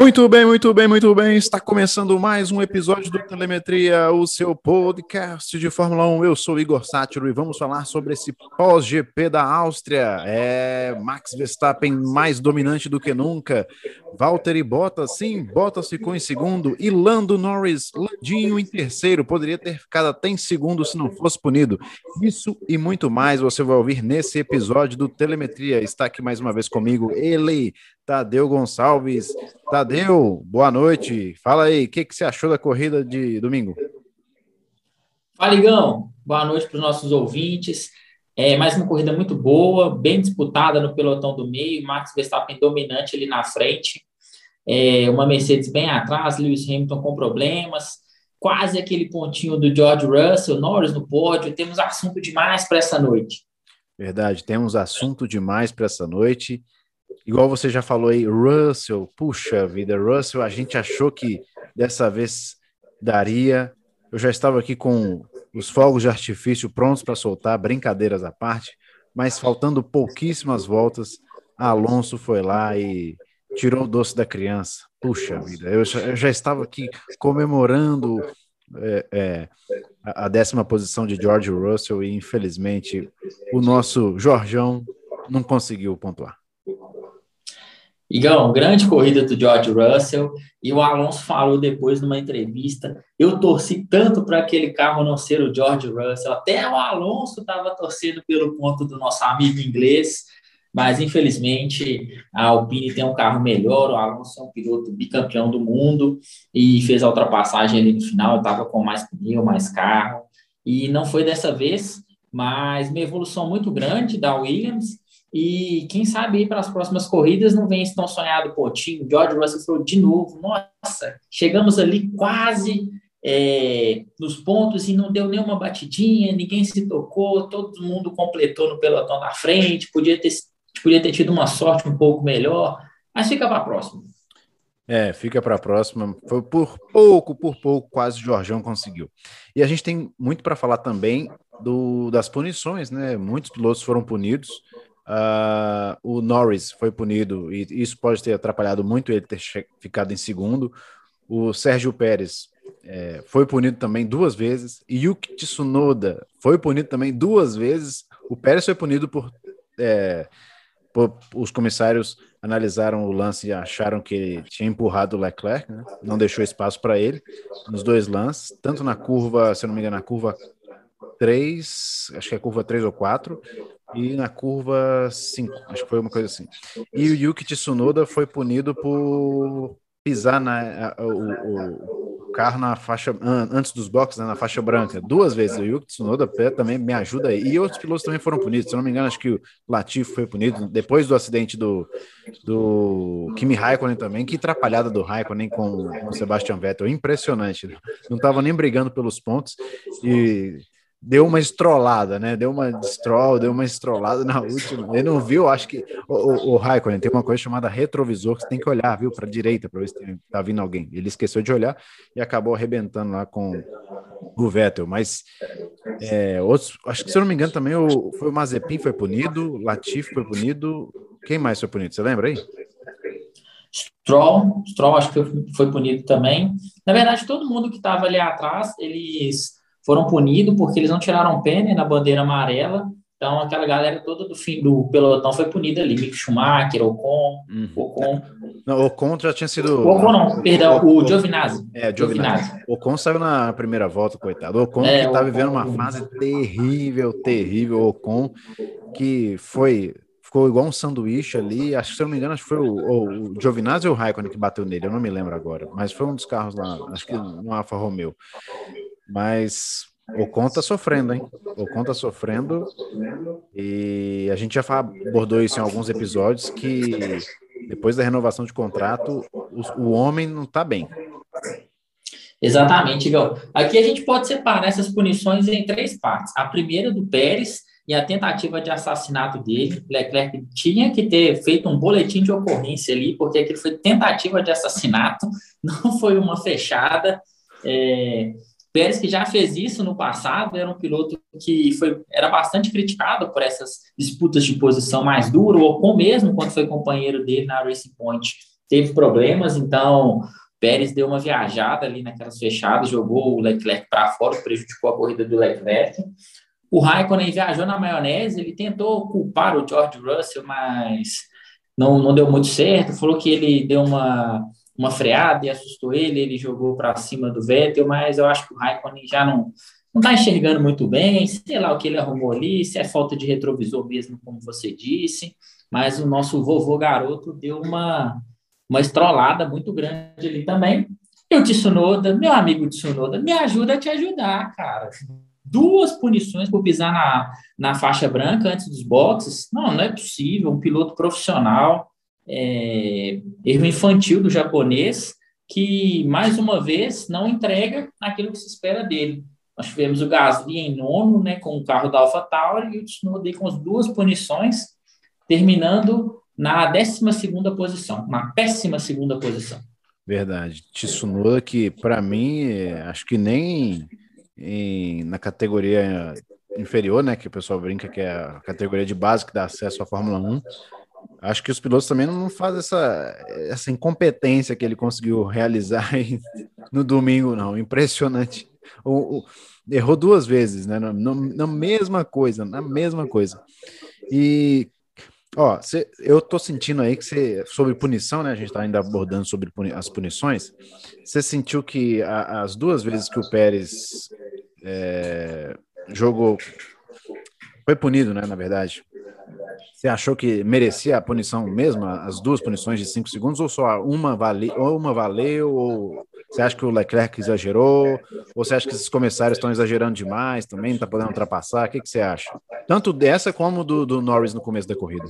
Muito bem, muito bem, muito bem. Está começando mais um episódio do Telemetria, o seu podcast de Fórmula 1. Eu sou Igor Sátiro e vamos falar sobre esse pós-GP da Áustria. É Max Verstappen mais dominante do que nunca. Valtteri Bottas, sim, Bottas ficou em segundo. E Lando Norris, Landinho em terceiro. Poderia ter ficado até em segundo se não fosse punido. Isso e muito mais você vai ouvir nesse episódio do Telemetria. Está aqui mais uma vez comigo ele, Tadeu Gonçalves. Tadeu, boa noite. Fala aí, o que, que você achou da corrida de domingo? Fala, Igão. Boa noite para os nossos ouvintes. É mais uma corrida muito boa, bem disputada no pelotão do meio. Max Verstappen dominante ali na frente. É, uma Mercedes bem atrás, Lewis Hamilton com problemas. Quase aquele pontinho do George Russell, Norris no pódio. Temos assunto demais para essa noite. Verdade, temos assunto demais para essa noite. Igual você já falou aí, Russell, puxa vida, Russell, a gente achou que dessa vez daria. Eu já estava aqui com os fogos de artifício prontos para soltar, brincadeiras à parte, mas faltando pouquíssimas voltas, Alonso foi lá e tirou o doce da criança. Puxa vida, eu já, eu já estava aqui comemorando é, é, a décima posição de George Russell e infelizmente o nosso Jorjão não conseguiu pontuar. Igão, grande corrida do George Russell. E o Alonso falou depois numa entrevista: eu torci tanto para aquele carro não ser o George Russell. Até o Alonso estava torcendo pelo ponto do nosso amigo inglês. Mas infelizmente a Alpine tem um carro melhor. O Alonso é um piloto bicampeão do mundo e fez a ultrapassagem ali no final. Estava com mais pneu, mais carro. E não foi dessa vez, mas uma evolução muito grande da Williams e quem sabe para as próximas corridas não vem esse tão sonhado pontinho. George Russell falou de novo: nossa, chegamos ali quase é, nos pontos e não deu nenhuma batidinha, ninguém se tocou, todo mundo completou no pelotão da frente. Podia ter, podia ter tido uma sorte um pouco melhor, mas fica para a próxima. É, fica para a próxima. Foi por pouco, por pouco, quase o Jorjão conseguiu. E a gente tem muito para falar também do, das punições, né? Muitos pilotos foram punidos. Uh, o Norris foi punido e isso pode ter atrapalhado muito ele ter ficado em segundo. O Sérgio Pérez é, foi punido também duas vezes. E Yuki Tsunoda foi punido também duas vezes. O Pérez foi punido por, é, por, os comissários analisaram o lance e acharam que ele tinha empurrado o Leclerc, né? não deixou espaço para ele nos dois lances, tanto na curva, se eu não me engano, na curva 3, acho que é curva 3 ou 4, e na curva 5, acho que foi uma coisa assim. E o Yuki Tsunoda foi punido por pisar na, o, o, carro na faixa antes dos boxes, né, na faixa branca, duas vezes. O Yuki Tsunoda também me ajuda aí. E outros pilotos também foram punidos. Se não me engano, acho que o Latifi foi punido depois do acidente do, do Kimi Raikkonen também. Que atrapalhada do Raikkonen com, com o Sebastian Vettel. Impressionante. Não estava nem brigando pelos pontos. E deu uma estrolada, né? Deu uma stroll, deu uma estrolada na última. Ele não viu, acho que o, o, o Raikkonen tem uma coisa chamada retrovisor que você tem que olhar, viu, para a direita para ver se tá vindo alguém. Ele esqueceu de olhar e acabou arrebentando lá com o Vettel. Mas é, outros, acho que se eu não me engano também o, foi o Mazepin foi punido, Latifi foi punido. Quem mais foi punido? Você lembra aí? Stroll, Stroll acho que foi punido também. Na verdade, todo mundo que estava ali atrás, eles foram punidos porque eles não tiraram pena na bandeira amarela. Então, aquela galera toda do fim do pelotão foi punida ali. Mick Schumacher, Ocon, uhum. Ocon. Não, Ocon já tinha sido. Ocon não, perdão, o, o Giovinazzi. É, Giovinazzi. Giovinazzi. Ocon saiu na primeira volta, coitado. Ocon é, que tá vivendo uma fase terrível, terrível. Ocon que foi ficou igual um sanduíche ali. Acho que, se eu não me engano, acho que foi o, o, o Giovinazzi ou o Raikkonen que bateu nele, eu não me lembro agora. Mas foi um dos carros lá, acho que no Alfa Romeo. Mas o Ocon tá sofrendo, hein? O Ocon tá sofrendo e a gente já abordou isso em alguns episódios que depois da renovação de contrato, o, homem não tá bem. Exatamente, Igor. Aqui a gente pode separar essas punições em três partes. A primeira do Pérez e a tentativa de assassinato dele. Leclerc tinha que ter feito um boletim de ocorrência ali, porque aquilo foi tentativa de assassinato, não foi uma fechada. É, Pérez que já fez isso no passado, era um piloto que foi, era bastante criticado por essas disputas de posição mais duro, ou mesmo quando foi companheiro dele na Racing Point, teve problemas, então Pérez deu uma viajada ali naquelas fechadas, jogou o Leclerc para fora, prejudicou a corrida do Leclerc. O Raikkonen viajou na maionese, ele tentou culpar o George Russell, mas não, não deu muito certo, falou que ele deu uma uma freada e assustou ele, ele jogou para cima do Vettel, mas eu acho que o Raikkonen já não não está enxergando muito bem, sei lá o que ele arrumou ali, se é falta de retrovisor mesmo, como você disse, mas o nosso vovô garoto deu uma, uma estrolada muito grande ali também. E o Tsunoda, meu amigo Tsunoda, me ajuda a te ajudar, cara. Duas punições por pisar na, na faixa branca antes dos boxes. Não, não é possível. Um piloto profissional, é, erro infantil do japonês, que, mais uma vez, não entrega aquilo que se espera dele. Nós tivemos o Gasly em nono, né, com o carro da AlphaTauri, e o Tsunoda com as duas punições, terminando na 12 posição, uma péssima segunda posição. Verdade. Tsunoda, que para mim, acho que nem em, na categoria inferior, né, que o pessoal brinca que é a categoria de base que dá acesso à Fórmula 1, Acho que os pilotos também não fazem essa, essa incompetência que ele conseguiu realizar no domingo, não. Impressionante. O, o, errou duas vezes, né? Na, na, mesma coisa, na mesma coisa. E, ó, cê, eu tô sentindo aí que você, sobre punição, né? A gente tá ainda abordando sobre puni, as punições. Você sentiu que a, as duas vezes que o Pérez é, jogou, foi punido, né? Na verdade, você achou que merecia a punição mesmo, as duas punições de cinco segundos, ou só uma, vale, ou uma valeu, ou você acha que o Leclerc exagerou, ou você acha que esses comissários estão exagerando demais também, não está podendo ultrapassar? O que, que você acha? Tanto dessa como do, do Norris no começo da corrida.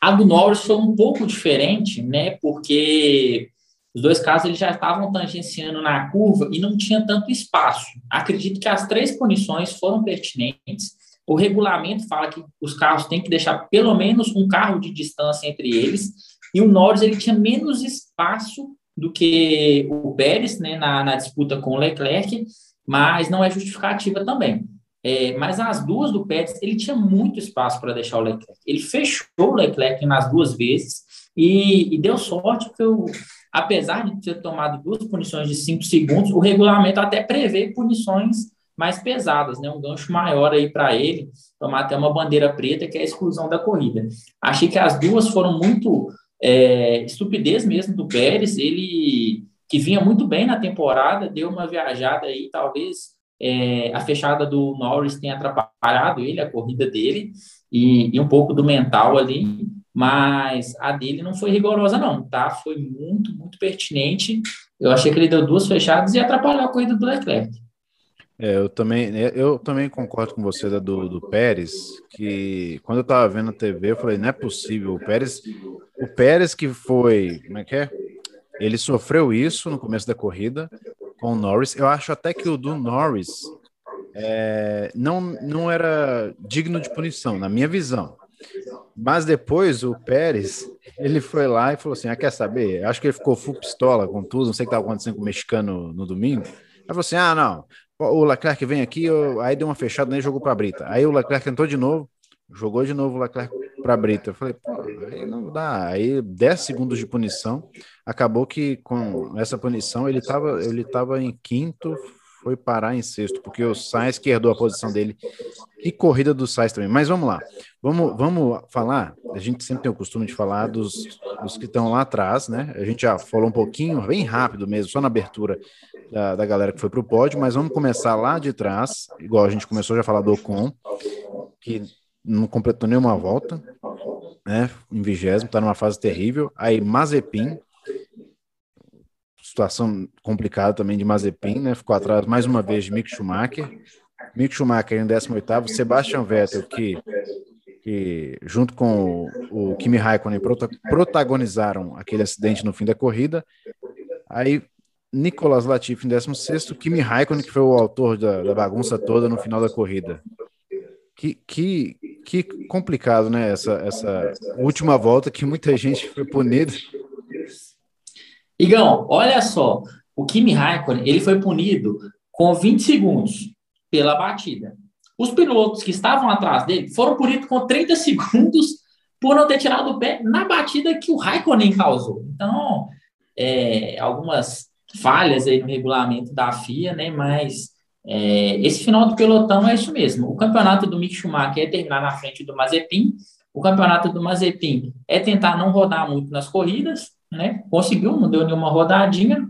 A do Norris foi um pouco diferente, né? Porque os dois casos eles já estavam tangenciando na curva e não tinha tanto espaço. Acredito que as três punições foram pertinentes o regulamento fala que os carros têm que deixar pelo menos um carro de distância entre eles, e o Norris ele tinha menos espaço do que o Pérez né, na, na disputa com o Leclerc, mas não é justificativa também. É, mas as duas do Pérez, ele tinha muito espaço para deixar o Leclerc. Ele fechou o Leclerc nas duas vezes e, e deu sorte que, eu, apesar de ter tomado duas punições de cinco segundos, o regulamento até prevê punições mais pesadas, né? Um gancho maior aí para ele, tomar até uma bandeira preta, que é a exclusão da corrida. Achei que as duas foram muito é, estupidez mesmo do Pérez, ele que vinha muito bem na temporada, deu uma viajada aí, talvez é, a fechada do Norris tenha atrapalhado ele, a corrida dele, e, e um pouco do mental ali, mas a dele não foi rigorosa não, tá? Foi muito, muito pertinente. Eu achei que ele deu duas fechadas e atrapalhou a corrida do Leclerc. É, eu também, né, eu também concordo com você da do, do Pérez, que quando eu estava vendo a TV, eu falei, não é possível, o Pérez, o Pérez que foi, como é que é? Ele sofreu isso no começo da corrida com o Norris. Eu acho até que o do Norris é, não, não era digno de punição, na minha visão. Mas depois o Pérez, ele foi lá e falou assim: ah, quer saber? Acho que ele ficou full pistola com tudo, não sei o que estava acontecendo com o mexicano no domingo. Aí falou assim: ah, não, o Leclerc vem aqui, aí deu uma fechada nem jogou para a Brita. Aí o Leclerc tentou de novo, jogou de novo o Leclerc para a Brita. Eu falei, pô, aí não dá. Aí 10 segundos de punição. Acabou que com essa punição ele estava ele tava em quinto, foi parar em sexto, porque o Sainz que herdou a posição dele. E corrida do Sainz também. Mas vamos lá. Vamos, vamos falar. A gente sempre tem o costume de falar dos, dos que estão lá atrás, né? A gente já falou um pouquinho, bem rápido mesmo, só na abertura da, da galera que foi para o pódio, mas vamos começar lá de trás, igual a gente começou já a falar do Ocon, que não completou nenhuma volta, né? Em vigésimo, está numa fase terrível. Aí Mazepin, situação complicada também de Mazepin, né? Ficou atrás mais uma vez de Mick Schumacher. Mick Schumacher em 18º, Sebastian Vettel, que, que junto com o, Kimi Raikkonen protagonizaram aquele acidente no fim da corrida. Aí Nicolas Latifi em 16 Kimi Raikkonen, que foi o autor da, da, bagunça toda no final da corrida. Que, que, que complicado, né? Essa, essa última volta que muita gente foi punida. Igão, olha só, o Kimi Raikkonen, ele foi punido com 20 segundos pela batida. Os pilotos que estavam atrás dele foram punidos com 30 segundos por não ter tirado o pé na batida que o Raikkonen causou. Então, é, algumas falhas aí no regulamento da FIA, né? Mas é, esse final do pelotão é isso mesmo. O campeonato do Mick Schumacher é terminar na frente do Mazepin. O campeonato do Mazepin é tentar não rodar muito nas corridas, né? Conseguiu, não deu nenhuma rodadinha.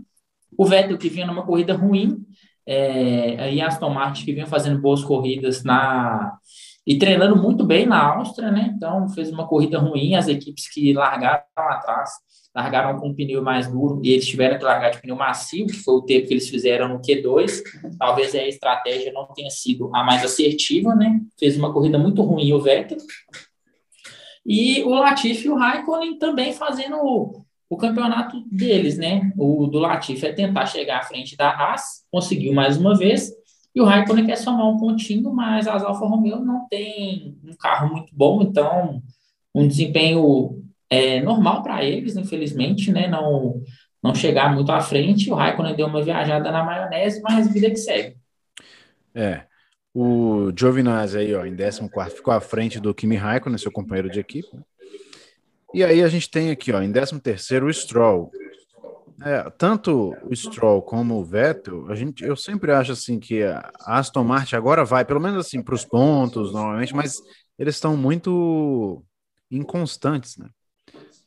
O Vettel que vinha numa corrida ruim, é, aí Aston Martin que vinha fazendo boas corridas na e treinando muito bem na Áustria, né? Então fez uma corrida ruim, as equipes que largaram atrás, largaram com um pneu mais duro e eles tiveram que largar de pneu macio, que foi o tempo que eles fizeram no Q2. Talvez a estratégia não tenha sido a mais assertiva, né? Fez uma corrida muito ruim o Vettel. E o Latifi e o Raikkonen também fazendo o campeonato deles, né? O do Latifi é tentar chegar à frente da Haas, conseguiu mais uma vez, e o Raikkonen quer somar um pontinho, mas as Alfa Romeo não tem um carro muito bom, então um desempenho é, normal para eles, infelizmente, né? Não, não chegar muito à frente. O Raikkonen deu uma viajada na maionese, mas vida que segue. É. O Giovinazzi aí, ó, em 14 ficou à frente do Kimi Raikkonen, seu companheiro de equipe. E aí a gente tem aqui, ó, em 13 o Stroll. É, tanto o Stroll como o Vettel, a gente, eu sempre acho assim que a Aston Martin agora vai, pelo menos assim, para os pontos, normalmente, mas eles estão muito inconstantes, né?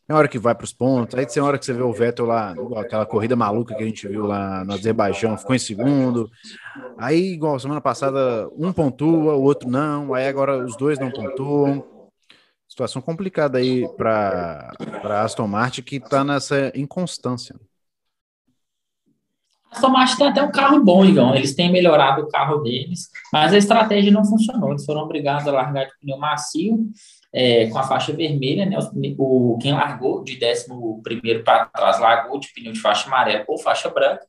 Tem hora que vai para os pontos, aí tem hora que você vê o Vettel lá, igual aquela corrida maluca que a gente viu lá no Azerbaijão, ficou em segundo. Aí, igual semana passada, um pontua, o outro não, aí agora os dois não pontuam situação complicada aí para Aston Martin que está nessa inconstância. A Aston Martin tem até um carro bom, Igão. Eles têm melhorado o carro deles, mas a estratégia não funcionou. Eles foram obrigados a largar de pneu macio é, com a faixa vermelha, né? O, quem largou de 11 para trás largou de pneu de faixa amarela ou faixa branca.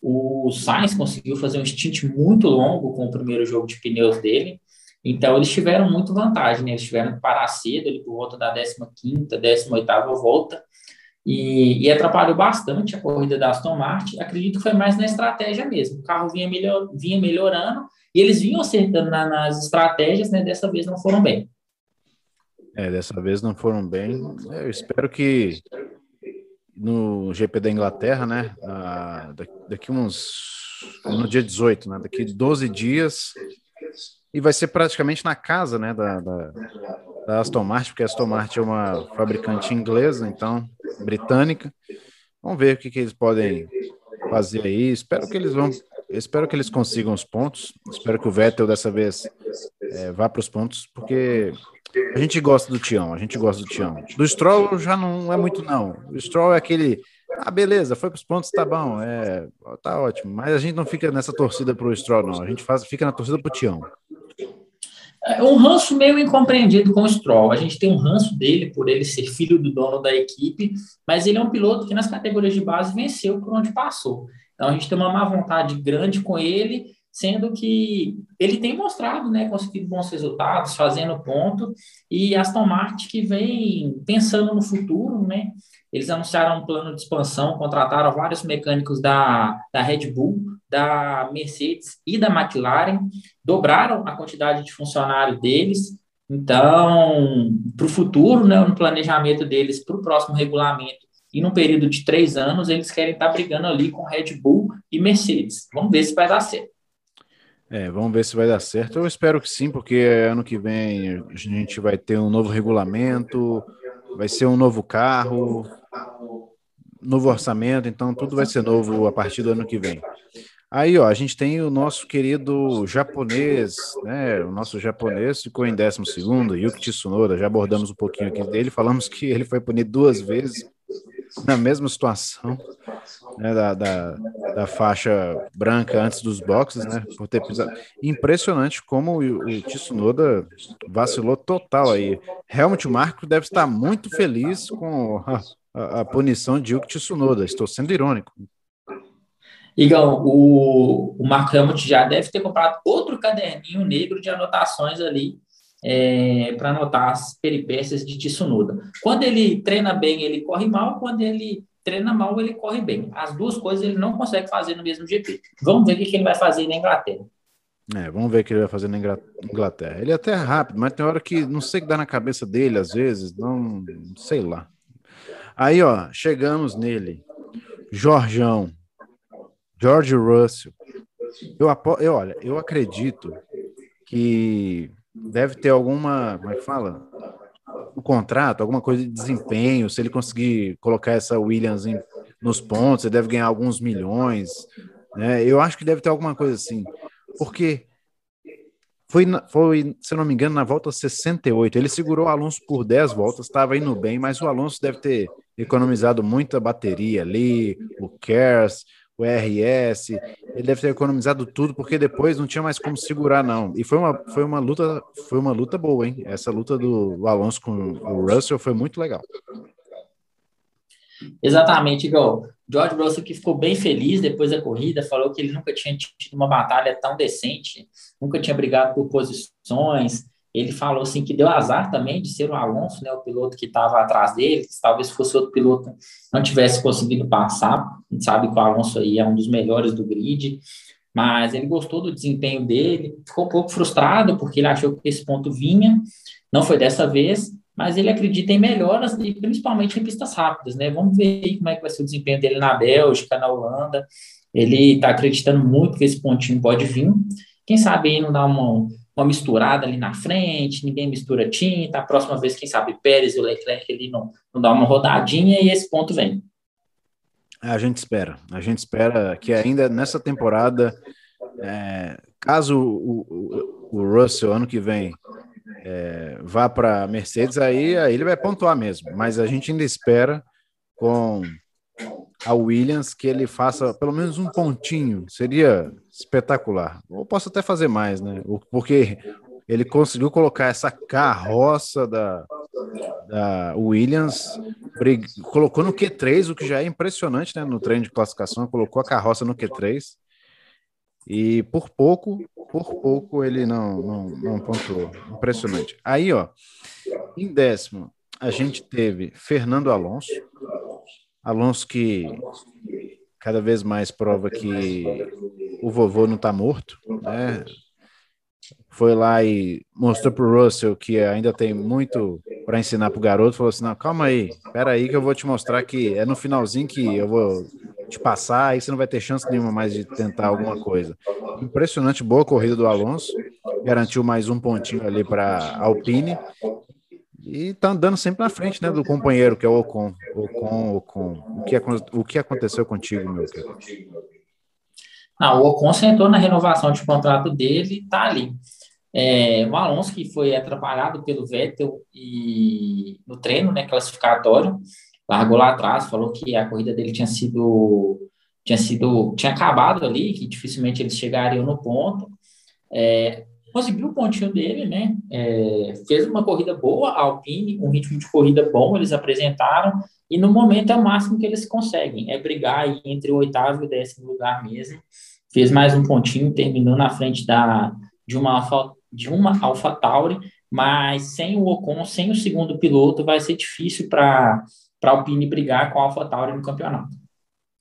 O Sainz conseguiu fazer um stint muito longo com o primeiro jogo de pneus dele. Então, eles tiveram muito vantagem, né? Eles tiveram que parar cedo, ali por volta da 15ª, 18ª volta, e, e, atrapalhou bastante a corrida da Aston Martin. Acredito que foi mais na estratégia mesmo. O carro vinha, melhor, vinha melhorando, e eles vinham acertando na, nas estratégias, né? Dessa vez não foram bem. É, dessa vez não foram bem. Eu espero que no GP da Inglaterra, né? daqui uns. No dia 18, né? Daqui 12 dias e vai ser praticamente na casa né, da, da, da, Aston Martin, porque a Aston Martin é uma fabricante inglesa, então britânica. Vamos ver o que, que eles podem fazer aí. Espero que eles vão. Espero que eles consigam os pontos. Espero que o Vettel dessa vez é, vá para os pontos, porque a gente gosta do Tião, a gente gosta do Tião. Do Stroll já não é muito, não. O Stroll é aquele. Ah, beleza, foi para os pontos, tá bom, é, tá ótimo. Mas a gente não fica nessa torcida para o Stroll, não. A gente faz, fica na torcida para o Tião. É um ranço meio incompreendido com o Stroll. A gente tem um ranço dele por ele ser filho do dono da equipe, mas ele é um piloto que nas categorias de base venceu por onde passou. Então a gente tem uma má vontade grande com ele, sendo que ele tem mostrado, né, conseguido bons resultados, fazendo ponto, e Aston Martin que vem pensando no futuro, né? Eles anunciaram um plano de expansão, contrataram vários mecânicos da, da Red Bull, da Mercedes e da McLaren, dobraram a quantidade de funcionário deles. Então, para o futuro, né, no planejamento deles, para o próximo regulamento, e num período de três anos, eles querem estar tá brigando ali com Red Bull e Mercedes. Vamos ver se vai dar certo. É, vamos ver se vai dar certo. Eu espero que sim, porque ano que vem a gente vai ter um novo regulamento, vai ser um novo carro, novo orçamento, então tudo vai ser novo a partir do ano que vem. Aí, ó, a gente tem o nosso querido japonês, né? O nosso japonês ficou em 12 segundo, Yuki Tsunoda, já abordamos um pouquinho aqui dele, falamos que ele foi punido duas vezes na mesma situação, né, da, da, da, faixa branca antes dos boxes, né, por ter pisado. Impressionante como o, o Tsunoda vacilou total aí. Helmut Marko deve estar muito feliz com a, a, a punição de Yuki Tsunoda, estou sendo irônico. Igão, o, o Marco Helmut já deve ter comprado outro caderninho negro de anotações ali é, para anotar as peripécias de Tsunoda. Quando ele treina bem, ele corre mal. Quando ele treina mal ele corre bem. As duas coisas ele não consegue fazer no mesmo GP. Vamos ver o que ele vai fazer na Inglaterra. É, vamos ver o que ele vai fazer na Inglaterra. Ele é até rápido, mas tem hora que não sei o que dá na cabeça dele, às vezes, não sei lá. Aí, ó, chegamos nele. Jorjão. George Russell. Eu, eu, olha, eu acredito que deve ter alguma, como é que fala? O contrato, alguma coisa de desempenho. Se ele conseguir colocar essa Williams em, nos pontos, ele deve ganhar alguns milhões. Né? Eu acho que deve ter alguma coisa assim. Porque foi, foi, se não me engano, na volta 68. Ele segurou o Alonso por 10 voltas, estava indo bem, mas o Alonso deve ter economizado muita bateria ali, o KERS, o RS, ele deve ter economizado tudo, porque depois não tinha mais como segurar, não. E foi uma, foi uma luta, foi uma luta boa, hein? Essa luta do Alonso com o Russell foi muito legal. Exatamente, igual. George Russell que ficou bem feliz depois da corrida, falou que ele nunca tinha tido uma batalha tão decente, nunca tinha brigado por posições, ele falou assim que deu azar também de ser o Alonso, né, o piloto que estava atrás dele, que talvez fosse outro piloto não tivesse conseguido passar. A gente sabe que o Alonso aí é um dos melhores do grid, mas ele gostou do desempenho dele, ficou um pouco frustrado porque ele achou que esse ponto vinha, não foi dessa vez, mas ele acredita em melhoras e principalmente em pistas rápidas, né? Vamos ver como é que vai ser o desempenho dele na Bélgica, na Holanda. Ele está acreditando muito que esse pontinho pode vir. Quem sabe aí não dá uma uma misturada ali na frente, ninguém mistura tinta, a próxima vez, quem sabe, Pérez e o Leclerc ali não, não dá uma rodadinha e esse ponto vem. A gente espera, a gente espera que ainda nessa temporada, é, caso o, o, o, Russell ano que vem é, vá para Mercedes, aí, aí ele vai pontuar mesmo, mas a gente ainda espera com a Williams que ele faça pelo menos um pontinho, seria espetacular. Ou posso até fazer mais, né? Porque ele conseguiu colocar essa carroça da, da Williams, colocou no Q3, o que já é impressionante, né? No treino de classificação, colocou a carroça no Q3 e por pouco, por pouco ele não, não, não pontuou. Impressionante. Aí, ó, em décimo, a gente teve Fernando Alonso, Alonso que cada vez mais prova que o vovô não está morto, né? Foi lá e mostrou para o Russell que ainda tem muito para ensinar para o garoto. Falou assim: não, calma aí, espera aí que eu vou te mostrar que é no finalzinho que eu vou te passar, aí você não vai ter chance nenhuma mais de tentar alguma coisa. Impressionante, boa corrida do Alonso, garantiu mais um pontinho ali para Alpine e tá andando sempre na frente, né, do companheiro, que é o Ocon. Ocon, Ocon. O que, o que aconteceu contigo, meu querido? Ah, o Ocon sentou na renovação de contrato dele e tá ali. É, o Alonso, que foi atrapalhado pelo Vettel e no treino, né, classificatório, largou lá atrás, falou que a corrida dele tinha sido tinha sido tinha acabado ali, que dificilmente eles chegariam no ponto. É, conseguiu o pontinho dele, né? É, fez uma corrida boa, a Alpine, um ritmo de corrida bom, eles apresentaram, e no momento é o máximo que eles conseguem, é brigar entre o oitavo e o décimo lugar mesmo. Fez mais um pontinho, terminou na frente da, de uma Alfa, de uma Alpha Tauri, mas sem o Ocon, sem o segundo piloto, vai ser difícil para a Alpine brigar com a Alpha Tauri no campeonato.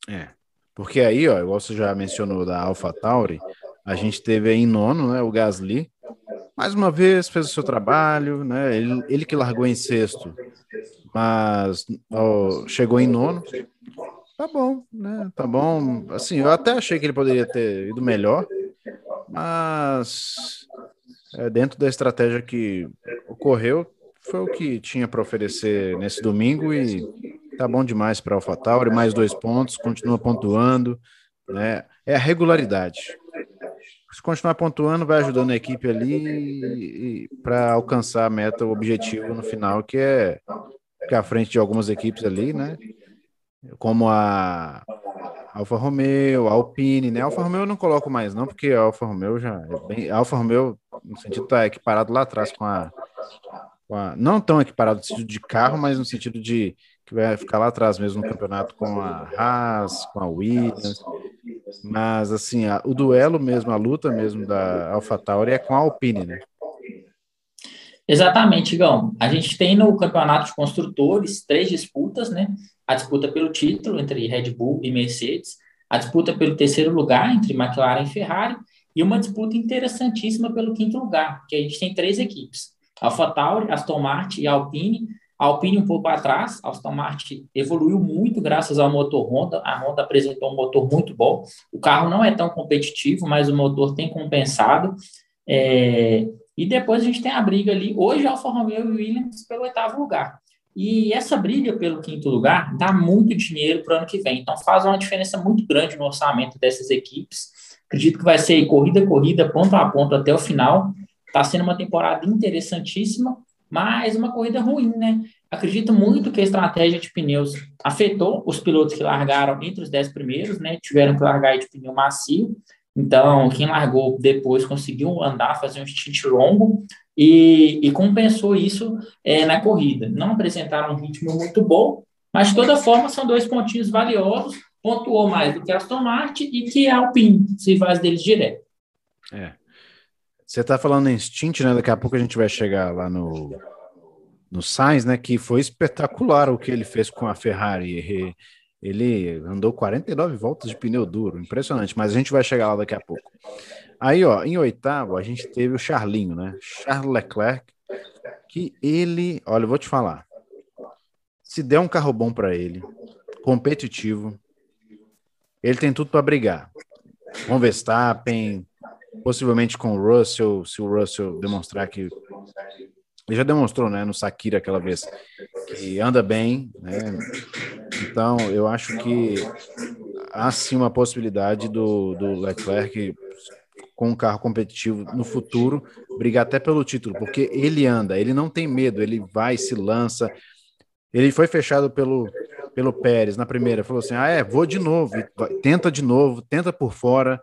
É, porque aí, ó, igual você já mencionou da Alpha Tauri, a gente teve aí em nono, né, o Gasly. Mais uma vez fez o seu trabalho, né? Ele, ele que largou em sexto, mas chegou em nono. Tá bom, né? Tá bom. Assim, eu até achei que ele poderia ter ido melhor, mas é, dentro da estratégia que ocorreu, foi o que tinha para oferecer nesse domingo e tá bom demais para AlphaTauri, mais dois pontos, continua pontuando, né? É a regularidade se continuar pontuando, vai ajudando a equipe ali para alcançar a meta, o objetivo no final, que é ficar à frente de algumas equipes ali, né? Como a Alfa Romeo, a Alpine, né? Alfa Romeo eu não coloco mais, não, porque a Alfa Romeo já é bem. A Alfa Romeo, no sentido, tá equiparado lá atrás com a, com a. Não tão equiparado no sentido de carro, mas no sentido de que vai ficar lá atrás mesmo no campeonato com a Haas, com a Williams. Mas, assim, a, o duelo mesmo, a luta mesmo da AlphaTauri é com a Alpine, né? Exatamente, Gão. A gente tem no campeonato de construtores três disputas, né? a disputa pelo título entre Red Bull e Mercedes, a disputa pelo terceiro lugar entre McLaren e Ferrari, e uma disputa interessantíssima pelo quinto lugar, porque a gente tem três equipes: AlphaTauri, Aston Martin e Alpine. A Alpine um pouco atrás, a Aston Martin evoluiu muito graças ao motor Honda. A Honda apresentou um motor muito bom. O carro não é tão competitivo, mas o motor tem compensado. É... E depois a gente tem a briga ali. Hoje, Alfa Romeo e Williams pelo oitavo lugar. E essa briga pelo quinto lugar dá muito dinheiro para o ano que vem. Então faz uma diferença muito grande no orçamento dessas equipes. Acredito que vai ser corrida corrida, ponto a ponto até o final. Está sendo uma temporada interessantíssima, mas uma corrida ruim, né? Acredito muito que a estratégia de pneus afetou os pilotos que largaram entre os dez primeiros, né? Tiveram que largar de pneu macio. Então, quem largou depois conseguiu andar, fazer um stint longo e, e compensou isso é, na corrida. Não apresentaram um ritmo muito bom, mas de toda forma são dois pontinhos valiosos pontuou mais do que Aston Martin e que a Alpine, os rivais deles direto. É. Você está falando em stint, né? Daqui a pouco a gente vai chegar lá no, no Sainz, né? Que foi espetacular o que ele fez com a Ferrari. Ele andou 49 voltas de pneu duro, impressionante, mas a gente vai chegar lá daqui a pouco. Aí, ó, em oitavo, a gente teve o Charlinho, né? Charles Leclerc, que ele, olha, eu vou te falar. Se der um carro bom para ele, competitivo, ele tem tudo para brigar. Com Verstappen, possivelmente com o Russell, se o Russell demonstrar que. Ele já demonstrou, né, no Sakira aquela vez, que anda bem, né? Então, eu acho que há sim uma possibilidade do, do Leclerc com um carro competitivo no futuro brigar até pelo título, porque ele anda, ele não tem medo, ele vai, se lança. Ele foi fechado pelo pelo Pérez na primeira, falou assim: ah, é, vou de novo, tenta de novo, tenta por fora.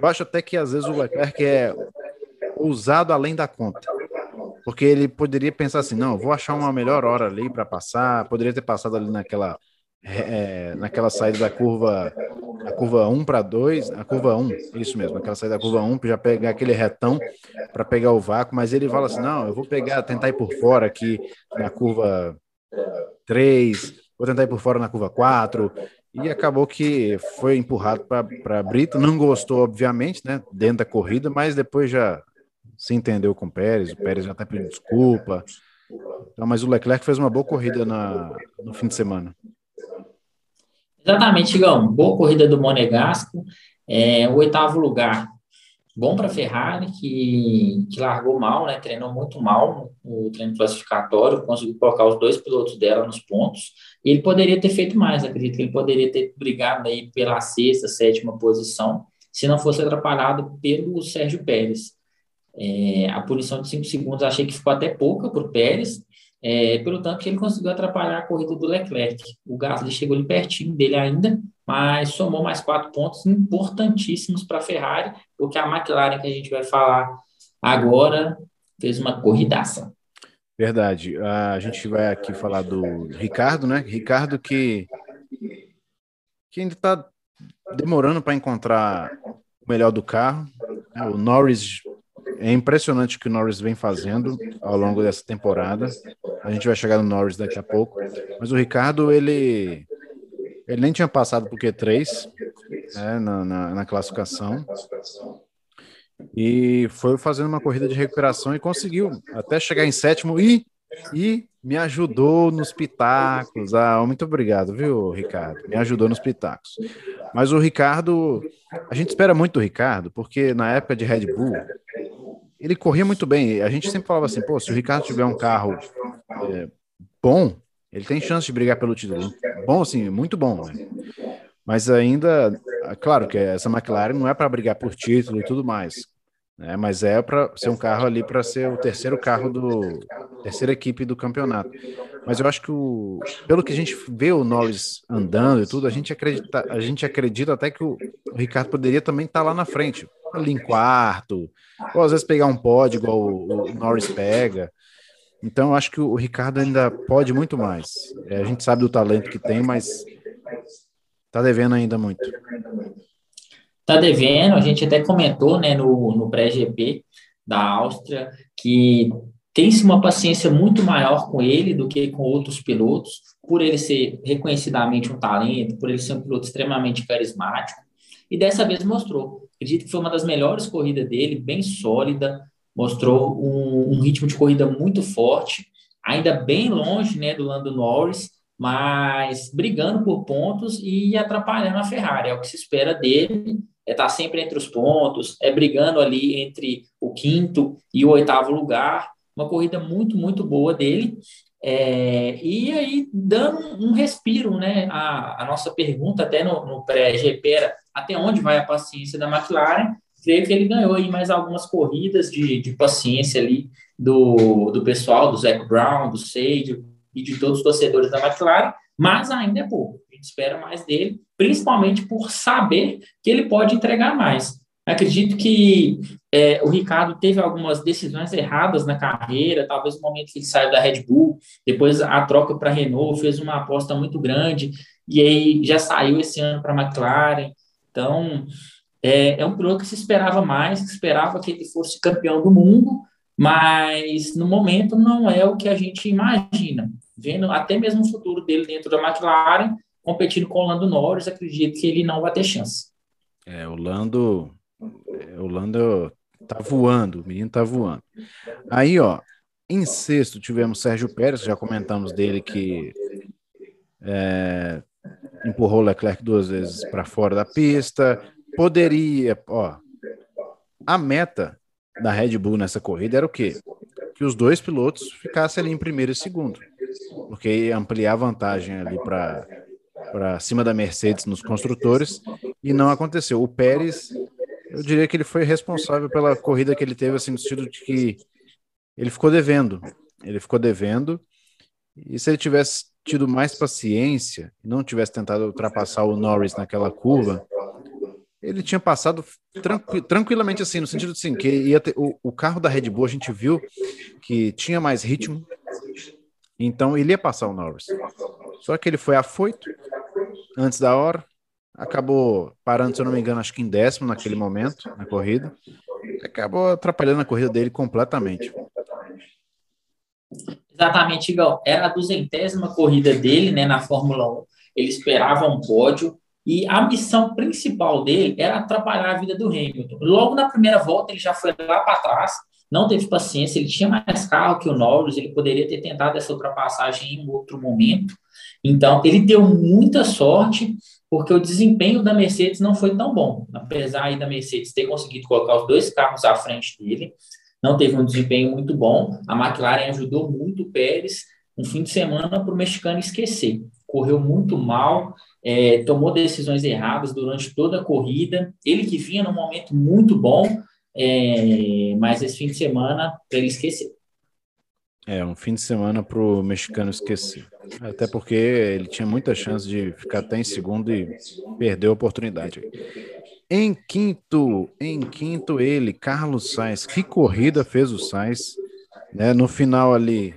Eu acho até que às vezes o Leclerc é ousado além da conta, porque ele poderia pensar assim: não, vou achar uma melhor hora ali para passar, poderia ter passado ali naquela. É, naquela saída da curva a curva 1 para 2, a curva 1, isso mesmo, aquela saída da curva 1, já pegar aquele retão para pegar o vácuo, mas ele fala assim: não, eu vou pegar, tentar ir por fora aqui na curva 3, vou tentar ir por fora na curva 4, e acabou que foi empurrado para Brito, não gostou, obviamente, né, dentro da corrida, mas depois já se entendeu com o Pérez, o Pérez já está pedindo desculpa, então, mas o Leclerc fez uma boa corrida na, no fim de semana. Exatamente, Igão, boa corrida do Monegasco, é, o oitavo lugar bom para a Ferrari, que, que largou mal, né? Treinou muito mal no, treino classificatório, conseguiu colocar os dois pilotos dela nos pontos. E ele poderia ter feito mais, acredito que ele poderia ter brigado aí pela sexta, sétima posição, se não fosse atrapalhado pelo Sérgio Pérez. É, a punição de cinco segundos achei que ficou até pouca para o Pérez, é, pelo tanto que ele conseguiu atrapalhar a corrida do Leclerc. O Gasly chegou ali pertinho dele ainda, mas somou mais quatro pontos importantíssimos para a Ferrari, porque a McLaren, que a gente vai falar agora, fez uma corridaça. Verdade. A gente vai aqui falar do Ricardo, né? Ricardo que, que ainda está demorando para encontrar o melhor do carro. É, o Norris é impressionante o que o Norris vem fazendo ao longo dessa temporada. A gente vai chegar no Norris daqui a pouco. Mas o Ricardo, ele ele nem tinha passado por Q3 né, na, na, na, classificação. E foi fazendo uma corrida de recuperação e conseguiu até chegar em sétimo e, e me ajudou nos pitacos. Ah, muito obrigado, viu, Ricardo? Me ajudou nos pitacos. Mas o Ricardo, a gente espera muito do Ricardo, porque na época de Red Bull, ele corria muito bem. A gente sempre falava assim, pô, se o Ricardo tiver um carro é, bom, ele tem chance de brigar pelo título. Bom, sim, muito bom, né? Mas ainda, claro que essa McLaren não é para brigar por título e tudo mais, né? Mas é para ser um carro ali para ser o terceiro carro do terceira equipe do campeonato. Mas eu acho que o, pelo que a gente vê o Norris andando e tudo, a gente acredita, a gente acredita até que o, o Ricardo poderia também estar tá lá na frente, ali em quarto, ou às vezes pegar um pódio igual o, o Norris pega. Então, acho que o Ricardo ainda pode muito mais. É, a gente sabe do talento que tem, mas está devendo ainda muito. Está devendo, a gente até comentou né, no, no pré-GP da Áustria que tem-se uma paciência muito maior com ele do que com outros pilotos. por ele ser reconhecidamente um talento, por ele ser um piloto extremamente carismático, e dessa vez mostrou. Acredito que foi uma das melhores corridas dele, bem sólida, mostrou um, um ritmo de corrida muito forte, ainda bem longe né, do Lando Norris, mas brigando por pontos e atrapalhando a Ferrari. É o que se espera dele, é estar tá sempre entre os pontos, é brigando ali entre o quinto e o oitavo lugar. Uma corrida muito, muito boa dele. É, e aí, dando um respiro, né? A, a nossa pergunta até no, no pré-GP era até onde vai a paciência da McLaren? Creio que ele ganhou aí mais algumas corridas de, de paciência ali do, do pessoal, do Zac Brown, do Sage e de todos os torcedores da McLaren, mas ainda é pouco. A gente espera mais dele, principalmente por saber que ele pode entregar mais. Acredito que é, o Ricardo teve algumas decisões erradas na carreira, talvez no momento que ele saiu da Red Bull, depois a troca para a Renault, fez uma aposta muito grande, e aí já saiu esse ano para a McLaren. Então, é, é um piloto que se esperava mais, que esperava que ele fosse campeão do mundo, mas no momento não é o que a gente imagina. Vendo até mesmo o futuro dele dentro da McLaren, competindo com o Lando Norris, acredito que ele não vai ter chance. É, o Lando é, o Lando tá voando, o menino tá voando. Aí, ó, em sexto tivemos Sérgio Pérez, já comentamos dele que é, empurrou Leclerc duas vezes para fora da pista. Poderia, ó, a meta da Red Bull nessa corrida era o quê? Que os dois pilotos ficassem ali em primeiro e segundo, porque ia ampliar a vantagem ali para para cima da Mercedes nos construtores e não aconteceu. O Pérez eu diria que ele foi responsável pela corrida que ele teve, assim, no sentido de que ele ficou devendo. Ele ficou devendo. E se ele tivesse tido mais paciência, não tivesse tentado ultrapassar o Norris naquela curva, ele tinha passado tranqui tranquilamente assim, no sentido de assim, que ia ter, o, o carro da Red Bull a gente viu que tinha mais ritmo, então ele ia passar o Norris. Só que ele foi afoito antes da hora, acabou parando, se eu não me engano, acho que em décimo naquele momento, na corrida. Acabou atrapalhando a corrida dele completamente. Exatamente, igual. Era a duzentésima corrida dele, né, na Fórmula 1. Ele esperava um pódio e a missão principal dele era atrapalhar a vida do Hamilton. Logo na primeira volta, ele já foi lá para trás, não teve paciência, ele tinha mais carro que o Norris, ele poderia ter tentado essa ultrapassagem em outro momento. Então, ele deu muita sorte porque o desempenho da Mercedes não foi tão bom. Apesar da Mercedes ter conseguido colocar os dois carros à frente dele, não teve um desempenho muito bom. A McLaren ajudou muito o Pérez, um fim de semana para o mexicano esquecer. Correu muito mal, é, tomou decisões erradas durante toda a corrida. Ele que vinha num momento muito bom, é, mas esse fim de semana ele esqueceu. É, um fim de semana para o mexicano esquecer. Até porque ele tinha muita chance de ficar até em segundo e perdeu a oportunidade. Em quinto, em quinto ele, Carlos Sainz. Que corrida fez o Sainz? Né, no final ali,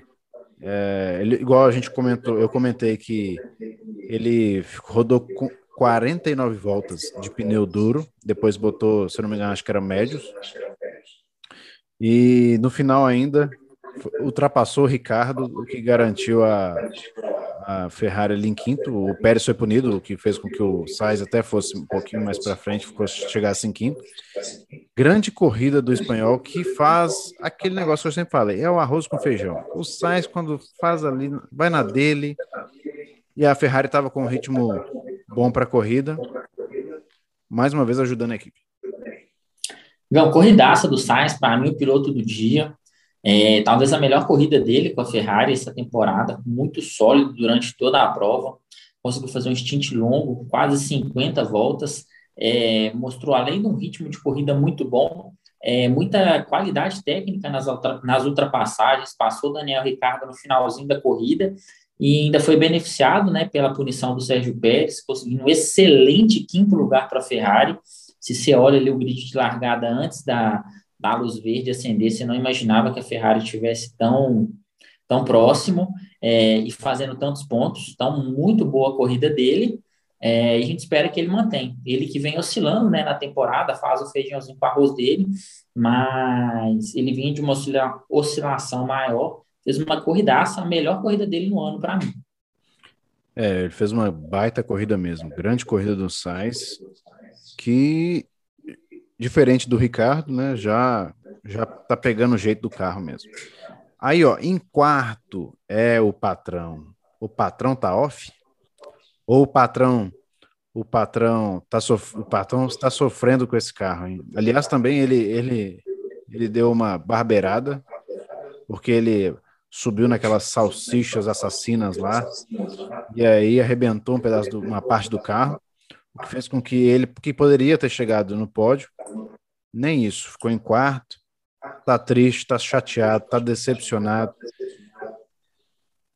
é, ele, igual a gente comentou, eu comentei que ele rodou com 49 voltas de pneu duro, depois botou, se não me engano, acho que era médios. E no final ainda ultrapassou o Ricardo, o que garantiu a, a Ferrari ali em quinto. O Pérez foi punido, o que fez com que o Sainz até fosse um pouquinho mais para frente, ficou, chegasse em quinto. Grande corrida do espanhol que faz aquele negócio que eu sempre falei: é o arroz com feijão. O Sainz, quando faz ali, vai na dele, e a Ferrari estava com um ritmo bom para a corrida, mais uma vez ajudando a equipe. Não, corridaça do Sainz, para mim, o piloto do dia. É, talvez a melhor corrida dele com a Ferrari essa temporada, muito sólido durante toda a prova, conseguiu fazer um stint longo, quase 50 voltas, é, mostrou além de um ritmo de corrida muito bom, é, muita qualidade técnica nas, nas ultrapassagens, passou Daniel Ricardo no finalzinho da corrida e ainda foi beneficiado né, pela punição do Sérgio Pérez, conseguindo um excelente quinto lugar para a Ferrari. Se você olha ali o grid de largada antes da, da luz verde acender, você não imaginava que a Ferrari estivesse tão, tão próximo é, e fazendo tantos pontos. Então, muito boa a corrida dele. É, e a gente espera que ele mantenha. Ele que vem oscilando né, na temporada, faz o feijãozinho com arroz dele, mas ele vinha de uma oscilação maior, fez uma corridaça, a melhor corrida dele no ano para mim. É, ele fez uma baita corrida mesmo, grande corrida do Sainz, que diferente do Ricardo, né, já já tá pegando o jeito do carro mesmo. Aí, ó, em quarto é o patrão. O patrão tá off? Ou o patrão o patrão tá sof... o patrão está sofrendo com esse carro, hein? Aliás, também ele ele ele deu uma barbeirada porque ele subiu naquelas salsichas assassinas lá, e aí arrebentou um pedaço de uma parte do carro, o que fez com que ele, que poderia ter chegado no pódio, nem isso, ficou em quarto, tá triste, tá chateado, tá decepcionado,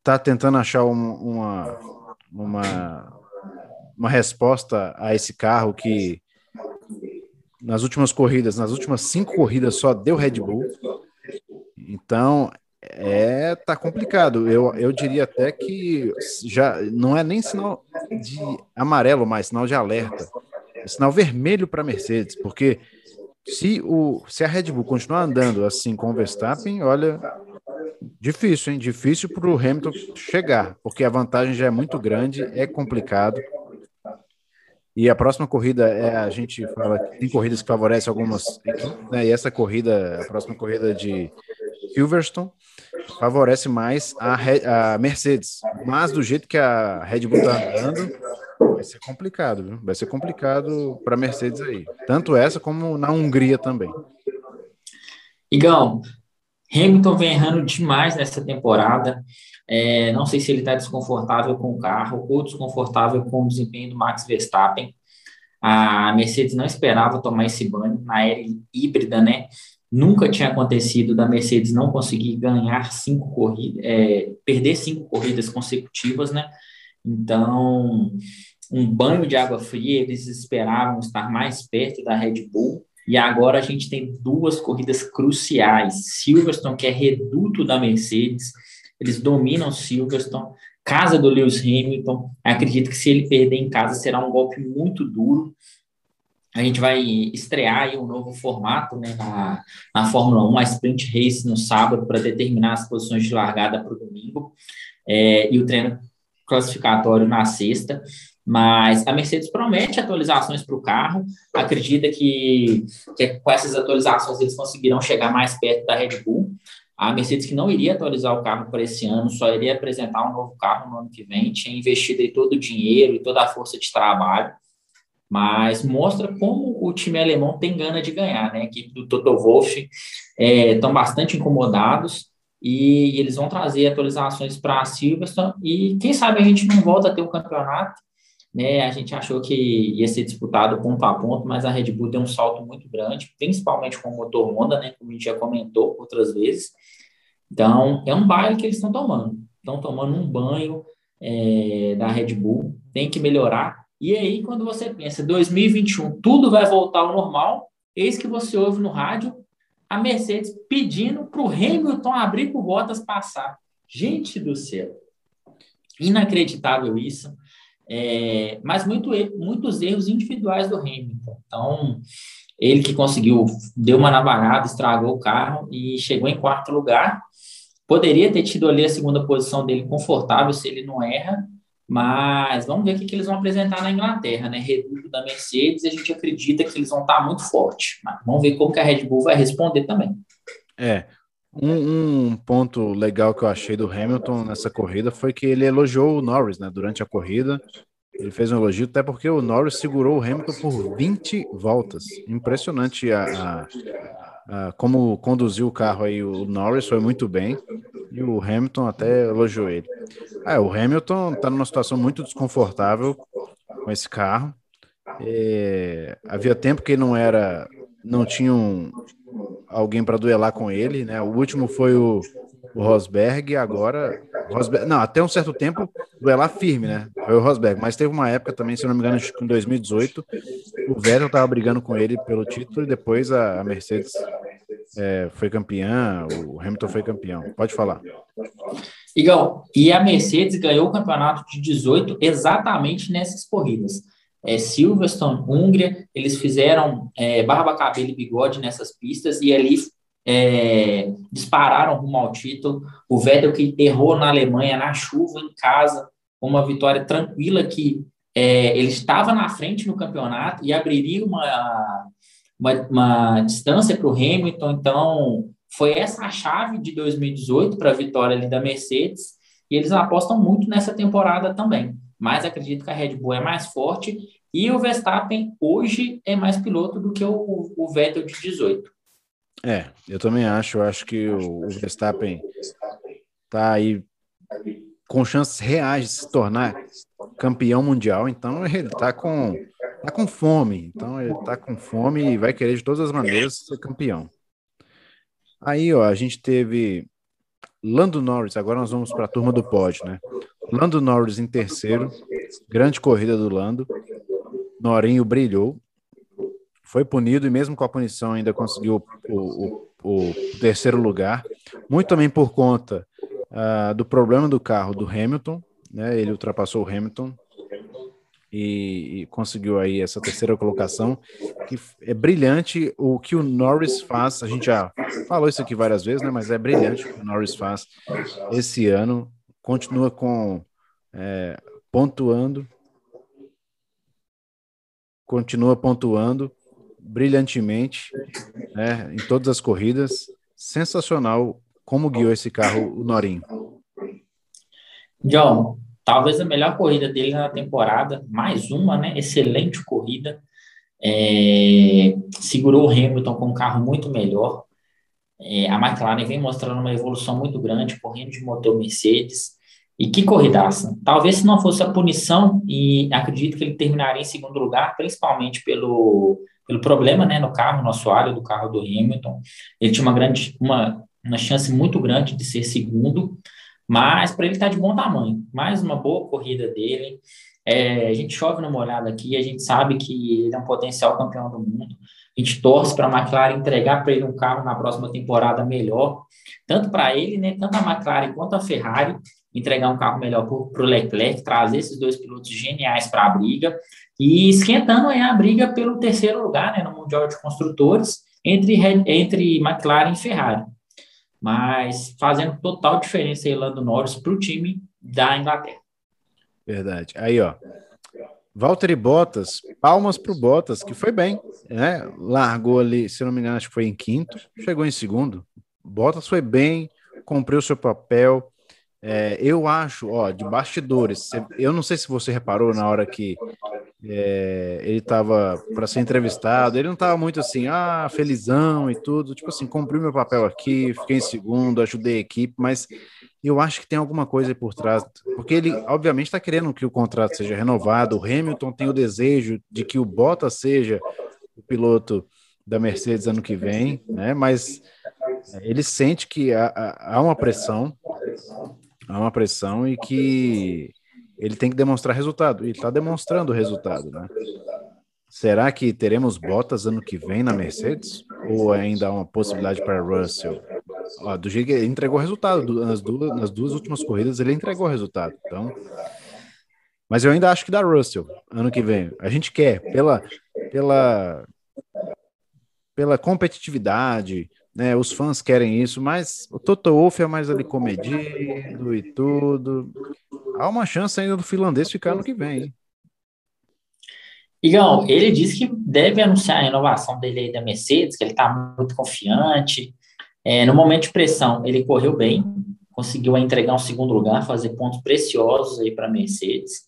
tá tentando achar um, uma, uma, uma resposta a esse carro que nas últimas corridas, nas últimas cinco corridas só deu Red Bull. Então é, tá complicado. Eu, eu diria até que já não é nem sinal de amarelo, mais sinal de alerta. É sinal vermelho para Mercedes, porque se, o, se a Red Bull continuar andando assim com o Verstappen, olha, difícil, hein? Difícil para o Hamilton chegar, porque a vantagem já é muito grande, é complicado. E a próxima corrida é a gente fala tem corridas que favorecem algumas equipes, né? E essa corrida, a próxima corrida de Silverstone, favorece mais a, a Mercedes. Mas do jeito que a Red Bull está andando, vai ser complicado, viu? Vai ser complicado para a Mercedes aí. Tanto essa como na Hungria também. Igão, Hamilton vem errando demais nessa temporada. É, não sei se ele está desconfortável com o carro ou desconfortável com o desempenho do Max Verstappen. A Mercedes não esperava tomar esse banho na era híbrida, né? Nunca tinha acontecido da Mercedes não conseguir ganhar cinco corridas, é, perder cinco corridas consecutivas, né? Então, um banho de água fria, eles esperavam estar mais perto da Red Bull. E agora a gente tem duas corridas cruciais. Silverstone, que é reduto da Mercedes, eles dominam Silverstone. Casa do Lewis Hamilton, acredito que se ele perder em casa será um golpe muito duro a gente vai estrear um novo formato né, na, na Fórmula 1, a Sprint Race no sábado, para determinar as posições de largada para o domingo, é, e o treino classificatório na sexta. Mas a Mercedes promete atualizações para o carro, acredita que, que com essas atualizações eles conseguirão chegar mais perto da Red Bull. A Mercedes que não iria atualizar o carro para esse ano, só iria apresentar um novo carro no ano que vem, tinha investido todo o dinheiro e toda a força de trabalho mas mostra como o time alemão tem gana de ganhar, né? A equipe do Toto Wolff estão é, bastante incomodados e eles vão trazer atualizações para a Silverstone e quem sabe a gente não volta a ter um campeonato, né? A gente achou que ia ser disputado ponto a ponto, mas a Red Bull deu um salto muito grande, principalmente com o motor Honda, né? Como a gente já comentou outras vezes. Então, é um baile que eles estão tomando. Estão tomando um banho é, da Red Bull, tem que melhorar e aí, quando você pensa 2021, tudo vai voltar ao normal, eis que você ouve no rádio a Mercedes pedindo para o Hamilton abrir para o Bottas passar. Gente do céu, inacreditável isso. É, mas muito, muitos erros individuais do Hamilton. Então, ele que conseguiu, deu uma navalhada, estragou o carro e chegou em quarto lugar. Poderia ter tido ali a segunda posição dele confortável se ele não erra, mas vamos ver o que, que eles vão apresentar na Inglaterra, né? Reduto da Mercedes, a gente acredita que eles vão estar muito fortes. Mas vamos ver como que a Red Bull vai responder também. É. Um, um, ponto legal que eu achei do Hamilton nessa corrida foi que ele elogiou o Norris, né? Durante a corrida. Ele fez um elogio, até porque o Norris segurou o Hamilton por 20 voltas. Impressionante a, a, a como conduziu o carro aí o Norris, foi muito bem. E o Hamilton até elogiou ele. É, o Hamilton está numa situação muito desconfortável com esse carro. É, havia tempo que não era, não tinha um, alguém para duelar com ele, né? O último foi o, o Rosberg, agora Rosberg, não, até um certo tempo duelar firme, né? Foi o Rosberg, mas teve uma época também, se não me engano, em 2018, o Vettel estava brigando com ele pelo título e depois a, Mercedes é, foi campeã, o Hamilton foi campeão. Pode falar. Igão, e a Mercedes ganhou o campeonato de 18 exatamente nessas corridas. É, Silverstone, Hungria, eles fizeram é, barba, cabelo e bigode nessas pistas e ali é, dispararam rumo ao título. O Vettel que errou na Alemanha, na chuva, em casa, uma vitória tranquila que é, ele estava na frente no campeonato e abriria uma, uma, uma distância para o Hamilton. Então, foi essa a chave de 2018 para a vitória ali da Mercedes. E eles apostam muito nessa temporada também. Mas acredito que a Red Bull é mais forte e o Verstappen hoje é mais piloto do que o, o Vettel de 18. É, eu também acho. Eu acho que o, Verstappen está aí com chances reais de se tornar campeão mundial. Então ele está com, tá com fome. Então ele está com fome e vai querer de todas as maneiras ser campeão. Aí, ó, a gente teve Lando Norris. Agora nós vamos para a turma do pódio, né? Lando Norris em terceiro, grande corrida do Lando. Norinho brilhou, foi punido e mesmo com a punição ainda conseguiu o, o, o terceiro lugar, muito também por conta uh, do problema do carro do Hamilton, né? Ele ultrapassou o Hamilton e, e, conseguiu aí essa terceira colocação, que é brilhante o que o Norris faz. A gente já falou isso aqui várias vezes, né? Mas é brilhante o que o Norris faz esse ano. Continua com é, pontuando continua pontuando brilhantemente né, em todas as corridas. Sensacional como guiou esse carro o Norinho. John, talvez a melhor corrida dele na temporada, mais uma, né? Excelente corrida. É, segurou o Hamilton com um carro muito melhor. É, a McLaren vem mostrando uma evolução muito grande, correndo de motor Mercedes. E que corridaça. Talvez se não fosse a punição, e acredito que ele terminaria em segundo lugar, principalmente pelo, pelo problema né, no carro, no assoalho do carro do Hamilton. Ele tinha uma, grande, uma, uma chance muito grande de ser segundo, mas para ele está de bom tamanho. Mais uma boa corrida dele. É, a gente chove numa olhada aqui, a gente sabe que ele é um potencial campeão do mundo. A gente torce para a McLaren entregar para ele um carro na próxima temporada melhor, tanto para ele, né, tanto a McLaren quanto a Ferrari entregar um carro melhor para o Leclerc, trazer esses dois pilotos geniais para a briga e esquentando aí a briga pelo terceiro lugar né, no Mundial de Construtores entre, entre McLaren e Ferrari. Mas fazendo total diferença aí Lando Norris para o time da Inglaterra. Verdade. Aí, ó. Valtteri Bottas, palmas para o Bottas, que foi bem, né? Largou ali, se não me engano, acho que foi em quinto, chegou em segundo. Bottas foi bem, cumpriu seu papel, é, eu acho, ó, de bastidores, eu não sei se você reparou na hora que é, ele estava para ser entrevistado, ele não estava muito assim, ah, felizão e tudo, tipo assim, cumpri meu papel aqui, fiquei em segundo, ajudei a equipe, mas eu acho que tem alguma coisa por trás, porque ele, obviamente, está querendo que o contrato seja renovado, o Hamilton tem o desejo de que o Bottas seja o piloto da Mercedes ano que vem, né, mas ele sente que há, há uma pressão há uma pressão e que ele tem que demonstrar resultado. E está demonstrando resultado, né? Será que teremos botas ano que vem na Mercedes? Ou ainda há uma possibilidade para Russell? Ó, do jeito que ele entregou resultado nas duas, nas duas últimas corridas, ele entregou resultado. Então, mas eu ainda acho que dá Russell ano que vem. A gente quer pela pela pela competitividade, né? Os fãs querem isso, mas o Toto Wolff é mais ali comedido e tudo. Há uma chance ainda do finlandês ficar no que vem. Hein? Igão, ele disse que deve anunciar a renovação dele aí da Mercedes, que ele está muito confiante. É, no momento de pressão, ele correu bem, conseguiu entregar um segundo lugar, fazer pontos preciosos aí para a Mercedes.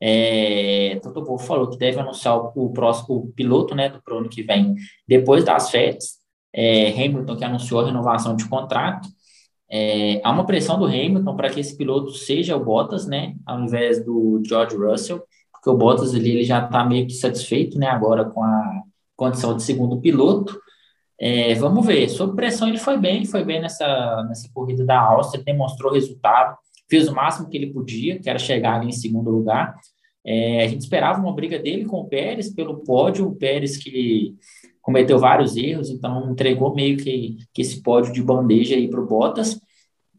É, Toto Wolff falou que deve anunciar o, próximo piloto né, do ano que vem depois das férias é, Hamilton que anunciou a renovação de contrato. É, há uma pressão do Hamilton para que esse piloto seja o Bottas, né, ao invés do George Russell, porque o Bottas ali, ele já está meio que satisfeito, né, agora com a condição de segundo piloto. É, vamos ver, sob pressão ele foi bem, foi bem nessa, nessa corrida da Áustria, demonstrou resultado, fez o máximo que ele podia, que era chegar ali em segundo lugar. É, a gente esperava uma briga dele com o Pérez pelo pódio, o Pérez que cometeu vários erros, então entregou meio que, que esse pódio de bandeja aí para o Bottas,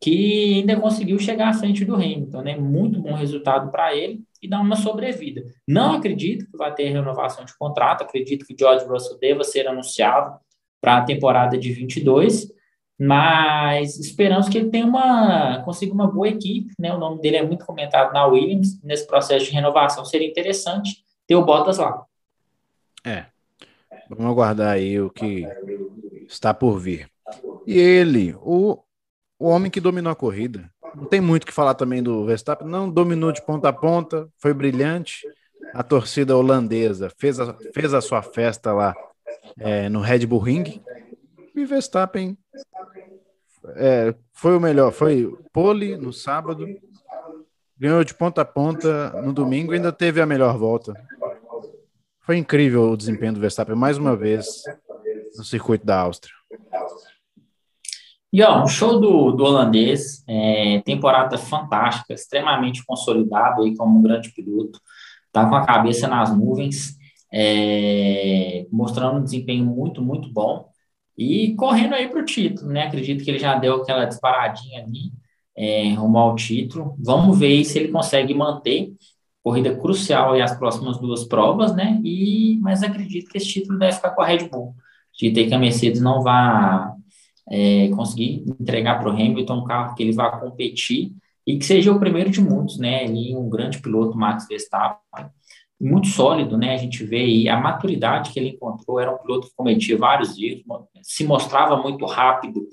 que ainda conseguiu chegar à frente do Hamilton, né? Muito bom resultado para ele e dá uma sobrevida. Não acredito que vai ter renovação de contrato, acredito que George Russell deva ser anunciado para a temporada de 22. mas esperamos que ele tenha uma, consiga uma boa equipe, né? O nome dele é muito comentado na Williams, nesse processo de renovação seria interessante ter o Bottas lá. É, vamos aguardar aí o que está por vir. E ele, o, o homem que dominou a corrida, não tem muito o que falar também do Verstappen, não dominou de ponta a ponta, foi brilhante, a torcida holandesa fez a, fez a sua festa lá é, no Red Bull Ring, e Verstappen é, foi o melhor, foi pole no sábado, ganhou de ponta a ponta no domingo e ainda teve a melhor volta. Foi incrível o desempenho do Verstappen mais uma vez no circuito da Áustria. E ó, show do, do holandês, é, temporada fantástica, extremamente consolidado aí como um grande piloto, tá com a cabeça nas nuvens, é, mostrando um desempenho muito, muito bom e correndo aí para o título, né? Acredito que ele já deu aquela disparadinha ali é, rumo ao título. Vamos ver se ele consegue manter corrida crucial aí as próximas duas provas, né? E mas acredito que esse título deve ficar com a Red Bull. Acredito que a Mercedes não vai é, conseguir entregar para o Hamilton um carro que ele vá competir e que seja o primeiro de muitos, né? E um grande piloto, Max Verstappen muito sólido, né? A gente vê aí a maturidade que ele encontrou, era um piloto que cometia vários erros, se mostrava muito rápido,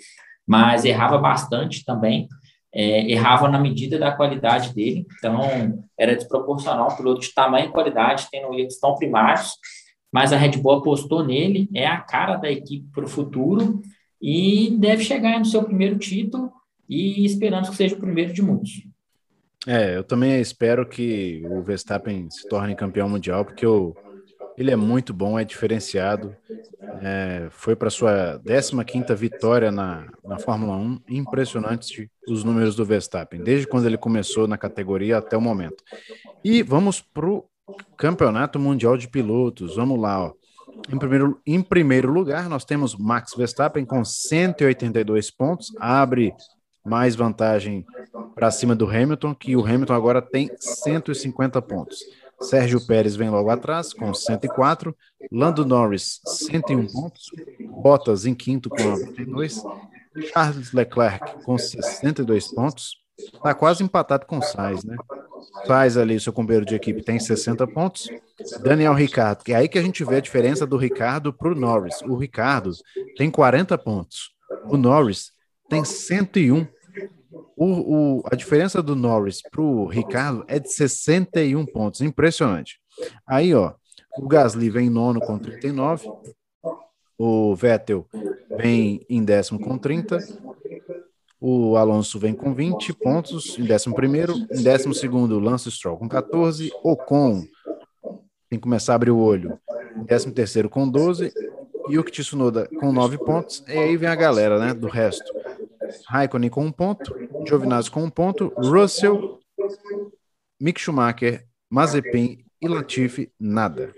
mas errava bastante também, é, errava na medida da qualidade dele, então era desproporcional um piloto de tamanho e qualidade, tendo erros tão primários, mas a Red Bull apostou nele, é a cara da equipe para o futuro e deve chegar no seu primeiro título e esperamos que seja o primeiro de muitos. É, eu também espero que o Verstappen se torne campeão mundial, porque o, ele é muito bom, é diferenciado. É, foi para sua 15 vitória na, na Fórmula 1. Impressionante os números do Verstappen, desde quando ele começou na categoria até o momento. E vamos para o Campeonato Mundial de Pilotos. Vamos lá, ó. Em primeiro, em primeiro lugar, nós temos Max Verstappen com 182 pontos, abre mais vantagem para cima do Hamilton, que o Hamilton agora tem 150 pontos. Sérgio Pérez vem logo atrás com 104, Lando Norris 101 pontos, Bottas em quinto com 92, Charles Leclerc com 62 pontos, está quase empatado com Sainz, né? Sainz ali, seu companheiro de equipe, tem 60 pontos. Daniel Ricardo, que é aí que a gente vê a diferença do Ricardo para o Norris. O Ricardo tem 40 pontos, o Norris tem 101. O, o, a diferença do Norris para o Ricardo é de 61 pontos. Impressionante. Aí, ó, o Gasly vem em nono com 39. O Vettel vem em décimo com 30. O Alonso vem com 20 pontos em décimo primeiro. Em décimo segundo, Lance Stroll com 14. Ocon tem que começar a abrir o olho. Em décimo terceiro com 12. Yuki Tsunoda com 9 pontos. E aí vem a galera, né, do resto. Raikkonen com um ponto, Giovinazzi com um ponto, Russell, Mick Schumacher, Mazepin e Latifi, nada.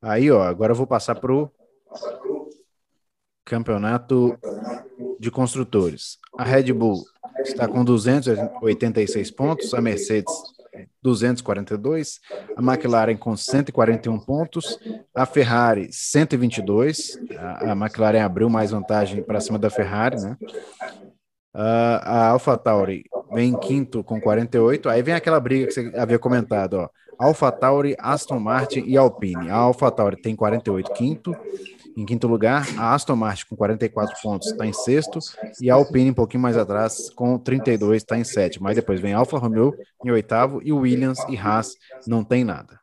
Aí, ó, agora eu vou passar pro campeonato de construtores. A Red Bull está com 286 pontos, a Mercedes 242, a McLaren com 141 pontos, a Ferrari 122, a, a McLaren abriu mais vantagem para cima da Ferrari, né? Uh, a AlphaTauri vem em quinto com 48, aí vem aquela briga que você havia comentado, ó. AlphaTauri, Aston Martin e Alpine. A AlphaTauri tem 48 quinto, em quinto lugar, a Aston Martin com 44 pontos está em sexto e a Alpine um pouquinho mais atrás com 32 está em sétimo. Mas depois vem Alfa Romeo em oitavo e Williams e Haas não tem nada.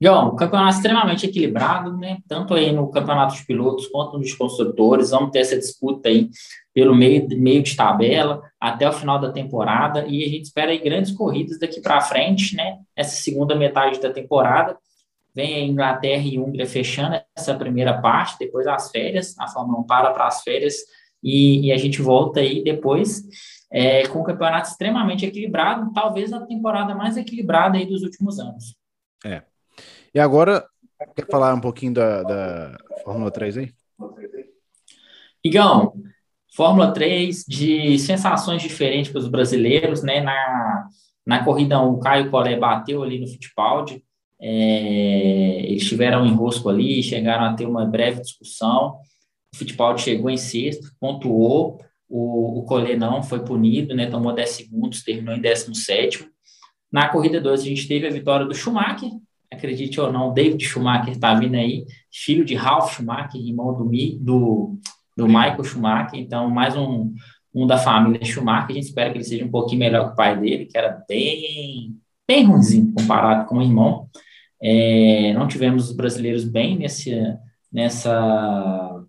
João, um campeonato extremamente equilibrado, né? Tanto aí no campeonato de pilotos quanto nos construtores. Vamos ter essa disputa aí pelo meio, meio de tabela até o final da temporada e a gente espera aí grandes corridas daqui para frente, né? Essa segunda metade da temporada vem a Inglaterra e Hungria fechando essa primeira parte, depois as férias, a Fórmula 1 para para as férias e, e, a gente volta aí depois é, com um campeonato extremamente equilibrado, talvez a temporada mais equilibrada aí dos últimos anos. É. E agora, quer falar um pouquinho da, da Fórmula 3 aí? Igão, Fórmula 3 de sensações diferentes para os brasileiros, né? Na, na corrida 1, o Caio Collet bateu ali no Fittipaldi, É, eles tiveram um enrosco ali, chegaram a ter uma breve discussão. O Fittipaldi chegou em sexto, pontuou. O, o Collet não foi punido, né? Tomou 10 segundos, terminou em 17. Na corrida 2, a gente teve a vitória do Schumacher. Acredite ou não, David Schumacher está vindo aí, filho de Ralf Schumacher, irmão do, do, do Michael Schumacher. Então, mais um, um da família Schumacher. A gente espera que ele seja um pouquinho melhor que o pai dele, que era bem, bem ruimzinho comparado com o irmão. É, não tivemos os brasileiros bem nesse, nessa,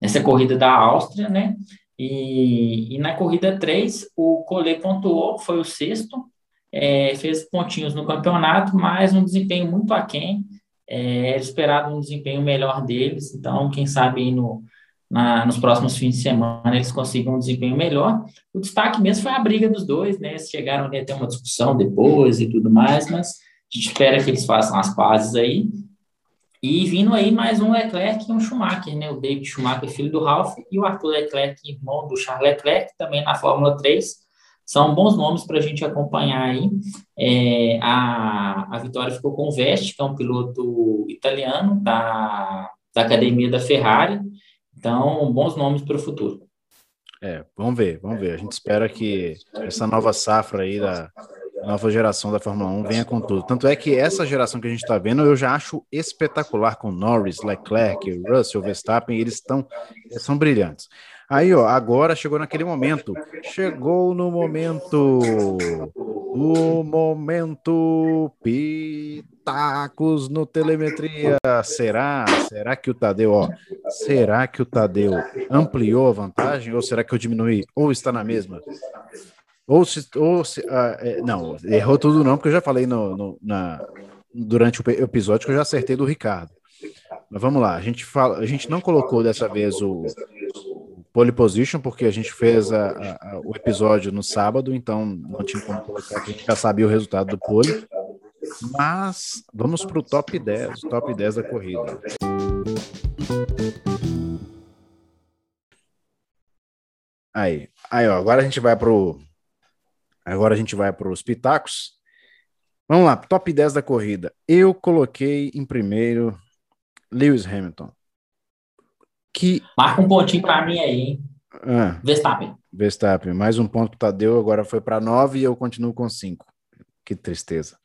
nessa corrida da Áustria, né? E, e na corrida 3, o Collet pontuou, foi o sexto, é, fez pontinhos no campeonato, mas um desempenho muito aquém. É, era esperado um desempenho melhor deles, então, quem sabe no, na, nos próximos fins de semana eles consigam um desempenho melhor. O destaque mesmo foi a briga dos dois, né? Eles chegaram a ter uma discussão depois e tudo mais, mas a gente espera que eles façam as pazes aí. E vindo aí mais um Leclerc e um Schumacher, né? O David Schumacher, filho do Ralph, e o Arthur Leclerc, irmão do Charles Leclerc, também na Fórmula 3. São bons nomes para a gente acompanhar aí. É, a, a vitória ficou com o Veste, que é um piloto italiano da, da academia da Ferrari. Então, bons nomes para o futuro. É, vamos ver, vamos ver. A gente espera que essa nova safra aí da nova geração da Fórmula 1 venha com tudo. Tanto é que essa geração que a gente está vendo, eu já acho espetacular com Norris, Leclerc, Russell, Verstappen, eles estão são brilhantes. Aí, ó, agora chegou naquele momento. Chegou no momento. O momento pitacos no telemetria. Será? Será que o Tadeu, ó, será que o Tadeu ampliou a vantagem ou será que eu diminui ou está na mesma? Ou se, ou se ah, é, não, errou tudo não, porque eu já falei no, no, na, durante o episódio que eu já acertei do Ricardo. Mas vamos lá, a gente fala, a gente não colocou dessa vez o, pole position, porque a gente fez a, a, o episódio no sábado, então não tinha como colocar, a gente já sabia o resultado do pole. Mas vamos para o top 10, top 10 da corrida. Aí, aí ó, agora a gente vai pro agora a gente vai para os pitacos. Vamos lá, top 10 da corrida. Eu coloquei em primeiro Lewis Hamilton que. Marca um pontinho para mim aí, hein? Ah, Verstappen. Verstappen, mais um ponto para Tadeu, agora foi para nove e eu continuo com cinco. Que tristeza.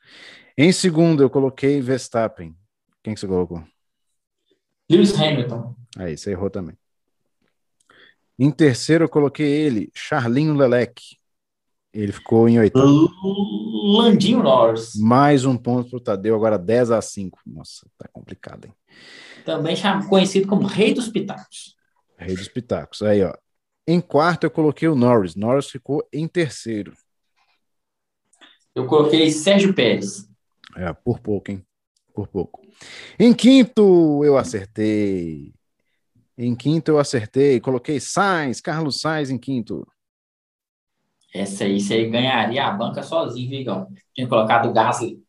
Em segundo, eu coloquei Verstappen. Quem que você colocou? Lewis Hamilton. Aí, você errou também. Em terceiro, eu coloquei ele, Charlinho Lelec. Ele ficou em oitavo. Landinho Norris. Mais um ponto para o Tadeu, agora 10 a 5. Nossa, tá complicado, hein? também conhecido como Rei dos Pitacos. Rei dos Pitacos. Aí, ó. Em quarto, eu coloquei o Norris. Norris ficou em terceiro. Eu coloquei Sérgio Pérez. É, por pouco, hein? Por pouco. Em quinto, eu acertei. Em quinto, eu acertei. Coloquei Sainz, Carlos Sainz em quinto. Essa aí, você ganharia a banca sozinho, Vigão. Tinha colocado o Gasly.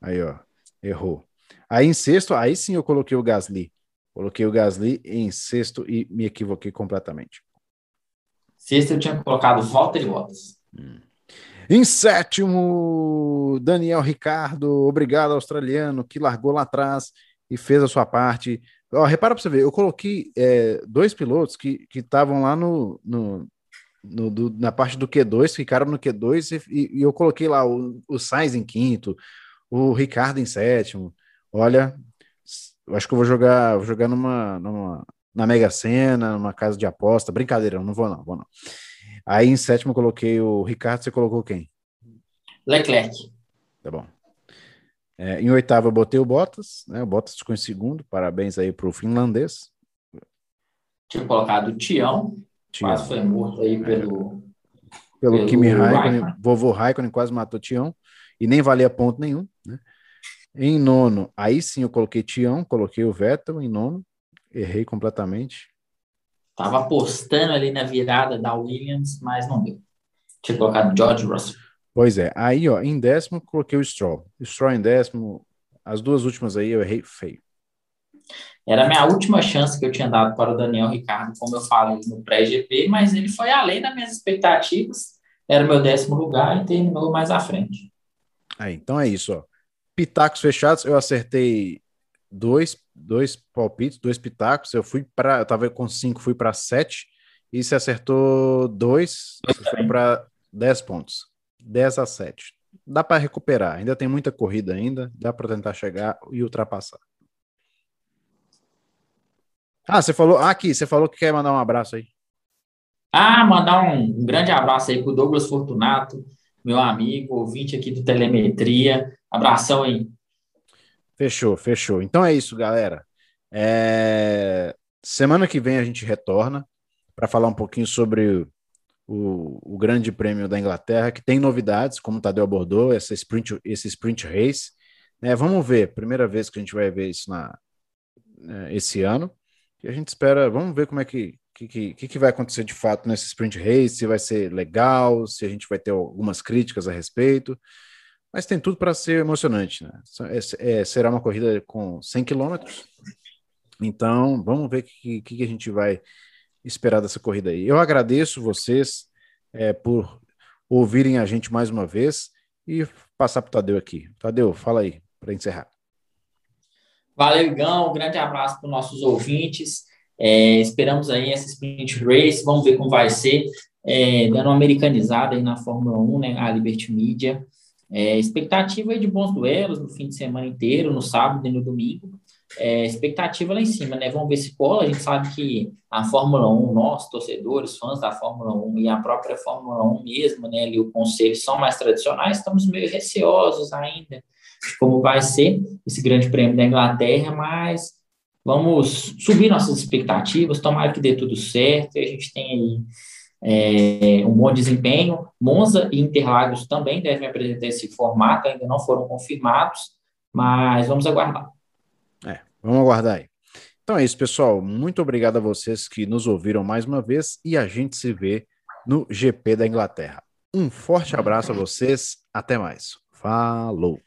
Aí, ó. Errou. Aí em sexto, aí sim eu coloquei o Gasly. Coloquei o Gasly em sexto e me equivoquei completamente. Sexto eu tinha colocado Walter Bottas. Hum. Em sétimo, Daniel Ricardo, obrigado australiano, que largou lá atrás e fez a sua parte. Ó, repara para você ver, eu coloquei é, dois pilotos que estavam lá no, no, no do, na parte do Q2, ficaram no Q2 e, e eu coloquei lá o, o Sainz em quinto, o Ricardo em sétimo. Olha, acho que eu vou jogar, vou jogar numa, numa na Mega Sena, numa casa de aposta. Brincadeira, não vou não, vou não. Aí em sétimo eu coloquei o Ricardo, você colocou quem? Leclerc. Tá bom. É, em oitavo eu botei o Bottas, né? O Bottas ficou em segundo. Parabéns aí pro finlandês. Tinha colocado o Tião. Quase foi morto aí pelo. É. Pelo, pelo Kimi Raikkonen, vovô Raikkonen quase matou Tião e nem valia ponto nenhum, né? Em nono, aí sim eu coloquei Tião, coloquei o Vettel em nono, errei completamente. Tava apostando ali na virada da Williams, mas não deu. Tinha colocado George Russell. Pois é, aí ó, em décimo coloquei o Stroll. O Stroll em décimo, as duas últimas aí eu errei feio. Era a minha última chance que eu tinha dado para o Daniel Ricardo, como eu falei no pré-GP, mas ele foi além das minhas expectativas. Era o meu décimo lugar e terminou mais à frente. Aí, então é isso, ó. pitacos fechados, eu acertei dois, dois palpites, dois pitacos. Eu fui para, eu tava com cinco, fui para sete. E você acertou dois, você foi para dez pontos. 10 a 7. Dá para recuperar, ainda tem muita corrida ainda, dá para tentar chegar e ultrapassar. Ah, você falou, ah, aqui, você falou que quer mandar um abraço aí. Ah, mandar um, grande abraço aí pro Douglas Fortunato, meu amigo, ouvinte aqui do Telemetria. Abração aí. Fechou, fechou. Então é isso, galera. É... Semana que vem a gente retorna para falar um pouquinho sobre o, o, Grande Prêmio da Inglaterra, que tem novidades, como o Tadeu abordou, essa sprint, esse sprint race. É, vamos ver, primeira vez que a gente vai ver isso na, é, esse ano. E a gente espera, vamos ver como é que, que, que, que vai acontecer de fato nesse sprint race, se vai ser legal, se a gente vai ter algumas críticas a respeito. Mas tem tudo para ser emocionante, né? É, é, será uma corrida com 100 quilômetros. Então, vamos ver o que, que, a gente vai esperar dessa corrida aí. Eu agradeço vocês é, por ouvirem a gente mais uma vez e passar para o Tadeu aqui. Tadeu, fala aí para encerrar. Valeu, Igão. Um grande abraço para os nossos ouvintes. É, esperamos aí essa sprint race. Vamos ver como vai ser. É, dando uma americanizada aí na Fórmula 1, né, a Liberty Media. É, expectativa aí de bons duelos no fim de semana inteiro, no sábado e no domingo é, expectativa lá em cima, né? Vamos ver se cola. A gente sabe que a Fórmula 1, nós, torcedores, fãs da Fórmula 1 e a própria Fórmula 1 mesmo, né? Ali o conselho são mais tradicionais, estamos meio receosos ainda como vai ser esse grande prêmio da Inglaterra, mas vamos subir nossas expectativas, tomara que dê tudo certo e a gente tem aí é, um bom desempenho. Monza e Interlagos também devem apresentar esse formato, ainda não foram confirmados, mas vamos aguardar. Vamos aguardar aí. Então é isso, pessoal. Muito obrigado a vocês que nos ouviram mais uma vez e a gente se vê no GP da Inglaterra. Um forte abraço a vocês. Até mais. Falou.